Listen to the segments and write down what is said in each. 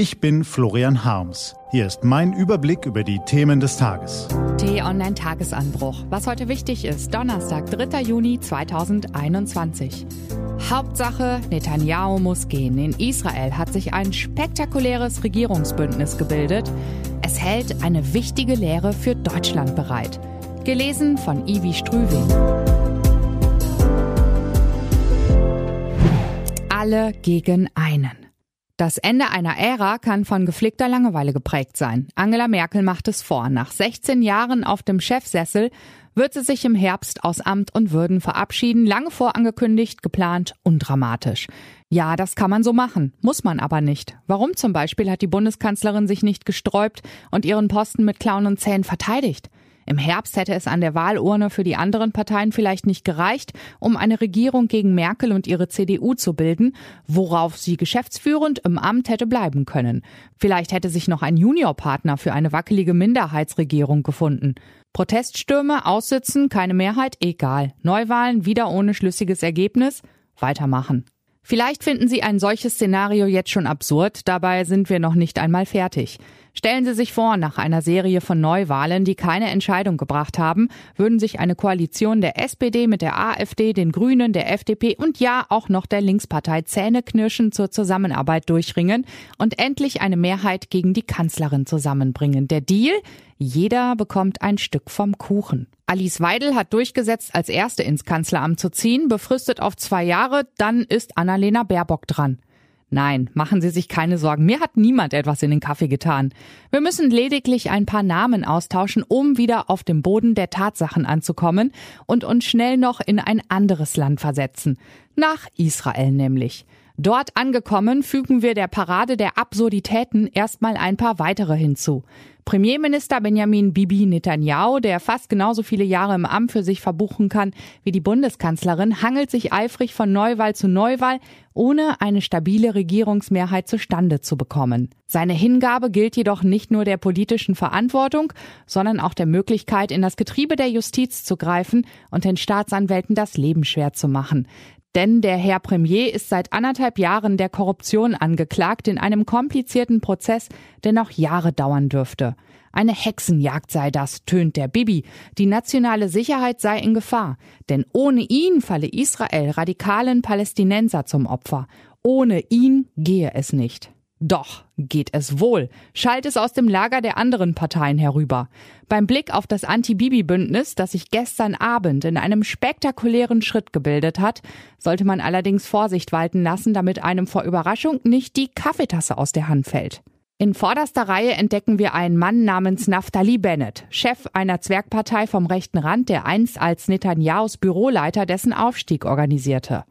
Ich bin Florian Harms. Hier ist mein Überblick über die Themen des Tages. T-Online Tagesanbruch. Was heute wichtig ist, Donnerstag, 3. Juni 2021. Hauptsache, Netanyahu muss gehen. In Israel hat sich ein spektakuläres Regierungsbündnis gebildet. Es hält eine wichtige Lehre für Deutschland bereit. Gelesen von Ivi Strüving. Alle gegen einen. Das Ende einer Ära kann von gepflegter Langeweile geprägt sein. Angela Merkel macht es vor. Nach 16 Jahren auf dem Chefsessel wird sie sich im Herbst aus Amt und Würden verabschieden, lange vorangekündigt, geplant, undramatisch. Ja, das kann man so machen, muss man aber nicht. Warum zum Beispiel hat die Bundeskanzlerin sich nicht gesträubt und ihren Posten mit Klauen und Zähnen verteidigt? Im Herbst hätte es an der Wahlurne für die anderen Parteien vielleicht nicht gereicht, um eine Regierung gegen Merkel und ihre CDU zu bilden, worauf sie geschäftsführend im Amt hätte bleiben können. Vielleicht hätte sich noch ein Juniorpartner für eine wackelige Minderheitsregierung gefunden. Proteststürme, Aussitzen, keine Mehrheit, egal. Neuwahlen, wieder ohne schlüssiges Ergebnis, weitermachen. Vielleicht finden Sie ein solches Szenario jetzt schon absurd, dabei sind wir noch nicht einmal fertig. Stellen Sie sich vor, nach einer Serie von Neuwahlen, die keine Entscheidung gebracht haben, würden sich eine Koalition der SPD mit der AfD, den Grünen, der FDP und ja auch noch der Linkspartei Zähneknirschen zur Zusammenarbeit durchringen und endlich eine Mehrheit gegen die Kanzlerin zusammenbringen. Der Deal? Jeder bekommt ein Stück vom Kuchen. Alice Weidel hat durchgesetzt, als Erste ins Kanzleramt zu ziehen, befristet auf zwei Jahre, dann ist Annalena Baerbock dran. Nein, machen Sie sich keine Sorgen. Mir hat niemand etwas in den Kaffee getan. Wir müssen lediglich ein paar Namen austauschen, um wieder auf dem Boden der Tatsachen anzukommen und uns schnell noch in ein anderes Land versetzen. Nach Israel nämlich. Dort angekommen fügen wir der Parade der Absurditäten erstmal ein paar weitere hinzu. Premierminister Benjamin Bibi Netanyahu, der fast genauso viele Jahre im Amt für sich verbuchen kann wie die Bundeskanzlerin, hangelt sich eifrig von Neuwahl zu Neuwahl, ohne eine stabile Regierungsmehrheit zustande zu bekommen. Seine Hingabe gilt jedoch nicht nur der politischen Verantwortung, sondern auch der Möglichkeit, in das Getriebe der Justiz zu greifen und den Staatsanwälten das Leben schwer zu machen. Denn der Herr Premier ist seit anderthalb Jahren der Korruption angeklagt in einem komplizierten Prozess, der noch Jahre dauern dürfte. Eine Hexenjagd sei das, tönt der Bibi. Die nationale Sicherheit sei in Gefahr. Denn ohne ihn falle Israel radikalen Palästinenser zum Opfer. Ohne ihn gehe es nicht. Doch geht es wohl, schallt es aus dem Lager der anderen Parteien herüber. Beim Blick auf das Anti-Bibi-Bündnis, das sich gestern Abend in einem spektakulären Schritt gebildet hat, sollte man allerdings Vorsicht walten lassen, damit einem vor Überraschung nicht die Kaffeetasse aus der Hand fällt. In vorderster Reihe entdecken wir einen Mann namens Naftali Bennett, Chef einer Zwergpartei vom rechten Rand, der einst als Netanyahus Büroleiter dessen Aufstieg organisierte.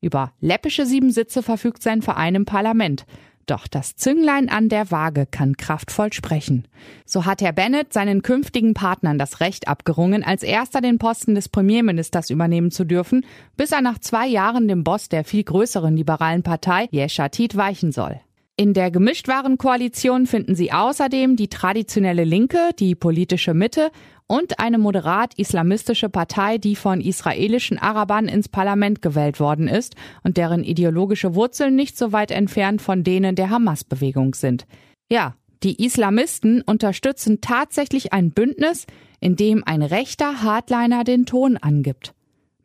Über läppische sieben Sitze verfügt sein Verein im Parlament. Doch das Zünglein an der Waage kann kraftvoll sprechen. So hat Herr Bennett seinen künftigen Partnern das Recht abgerungen, als erster den Posten des Premierministers übernehmen zu dürfen, bis er nach zwei Jahren dem Boss der viel größeren liberalen Partei Yeshatit weichen soll. In der Gemischtwarenkoalition finden Sie außerdem die traditionelle Linke, die politische Mitte und eine moderat-islamistische Partei, die von israelischen Arabern ins Parlament gewählt worden ist und deren ideologische Wurzeln nicht so weit entfernt von denen der Hamas-Bewegung sind. Ja, die Islamisten unterstützen tatsächlich ein Bündnis, in dem ein rechter Hardliner den Ton angibt.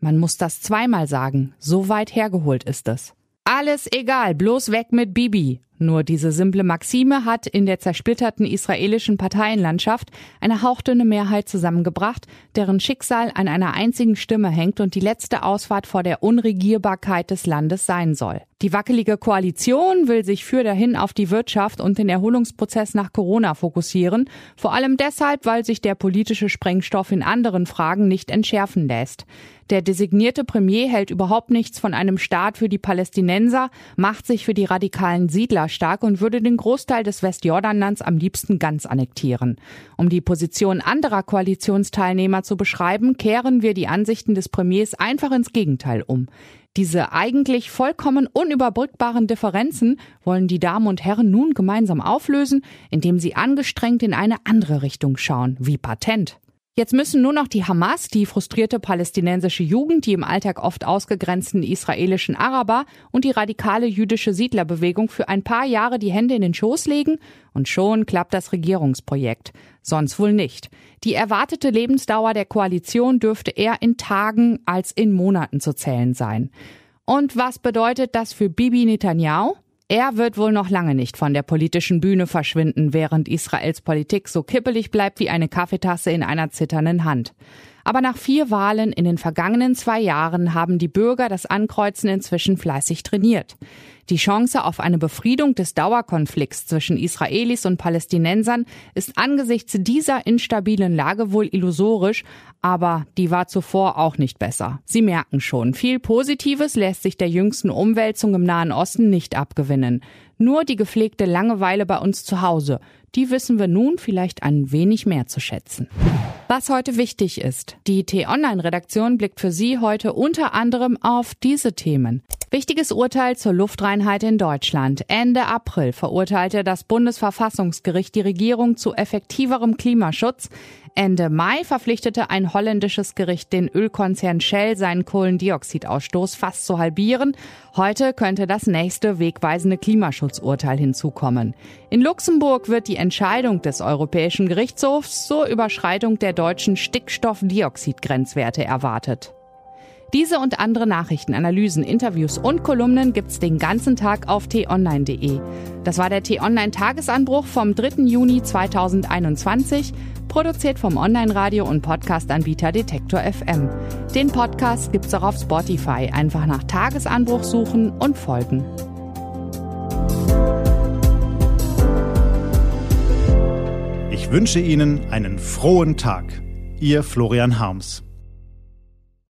Man muss das zweimal sagen, so weit hergeholt ist es. Alles egal, bloß weg mit Bibi. Nur diese simple Maxime hat in der zersplitterten israelischen Parteienlandschaft eine hauchdünne Mehrheit zusammengebracht, deren Schicksal an einer einzigen Stimme hängt und die letzte Ausfahrt vor der Unregierbarkeit des Landes sein soll. Die wackelige Koalition will sich für dahin auf die Wirtschaft und den Erholungsprozess nach Corona fokussieren, vor allem deshalb, weil sich der politische Sprengstoff in anderen Fragen nicht entschärfen lässt. Der designierte Premier hält überhaupt nichts von einem Staat für die Palästinenser, macht sich für die radikalen Siedler stark und würde den Großteil des Westjordanlands am liebsten ganz annektieren. Um die Position anderer Koalitionsteilnehmer zu beschreiben, kehren wir die Ansichten des Premiers einfach ins Gegenteil um. Diese eigentlich vollkommen unüberbrückbaren Differenzen wollen die Damen und Herren nun gemeinsam auflösen, indem sie angestrengt in eine andere Richtung schauen, wie Patent. Jetzt müssen nur noch die Hamas, die frustrierte palästinensische Jugend, die im Alltag oft ausgegrenzten israelischen Araber und die radikale jüdische Siedlerbewegung für ein paar Jahre die Hände in den Schoß legen und schon klappt das Regierungsprojekt. Sonst wohl nicht. Die erwartete Lebensdauer der Koalition dürfte eher in Tagen als in Monaten zu zählen sein. Und was bedeutet das für Bibi Netanyahu? Er wird wohl noch lange nicht von der politischen Bühne verschwinden, während Israels Politik so kippelig bleibt wie eine Kaffeetasse in einer zitternden Hand. Aber nach vier Wahlen in den vergangenen zwei Jahren haben die Bürger das Ankreuzen inzwischen fleißig trainiert. Die Chance auf eine Befriedung des Dauerkonflikts zwischen Israelis und Palästinensern ist angesichts dieser instabilen Lage wohl illusorisch, aber die war zuvor auch nicht besser. Sie merken schon, viel Positives lässt sich der jüngsten Umwälzung im Nahen Osten nicht abgewinnen. Nur die gepflegte Langeweile bei uns zu Hause, die wissen wir nun vielleicht ein wenig mehr zu schätzen. Was heute wichtig ist. Die T-Online-Redaktion blickt für Sie heute unter anderem auf diese Themen. Wichtiges Urteil zur Luftreinheit in Deutschland. Ende April verurteilte das Bundesverfassungsgericht die Regierung zu effektiverem Klimaschutz. Ende Mai verpflichtete ein holländisches Gericht den Ölkonzern Shell, seinen Kohlendioxidausstoß fast zu halbieren. Heute könnte das nächste wegweisende Klimaschutzurteil hinzukommen. In Luxemburg wird die Entscheidung des Europäischen Gerichtshofs zur Überschreitung der deutschen Stickstoffdioxidgrenzwerte erwartet. Diese und andere Nachrichten, Analysen, Interviews und Kolumnen gibt's den ganzen Tag auf t-online.de. Das war der t-online Tagesanbruch vom 3. Juni 2021, produziert vom Online-Radio und Podcast-Anbieter Detektor FM. Den Podcast gibt's auch auf Spotify. Einfach nach Tagesanbruch suchen und folgen. Ich wünsche Ihnen einen frohen Tag. Ihr Florian Harms.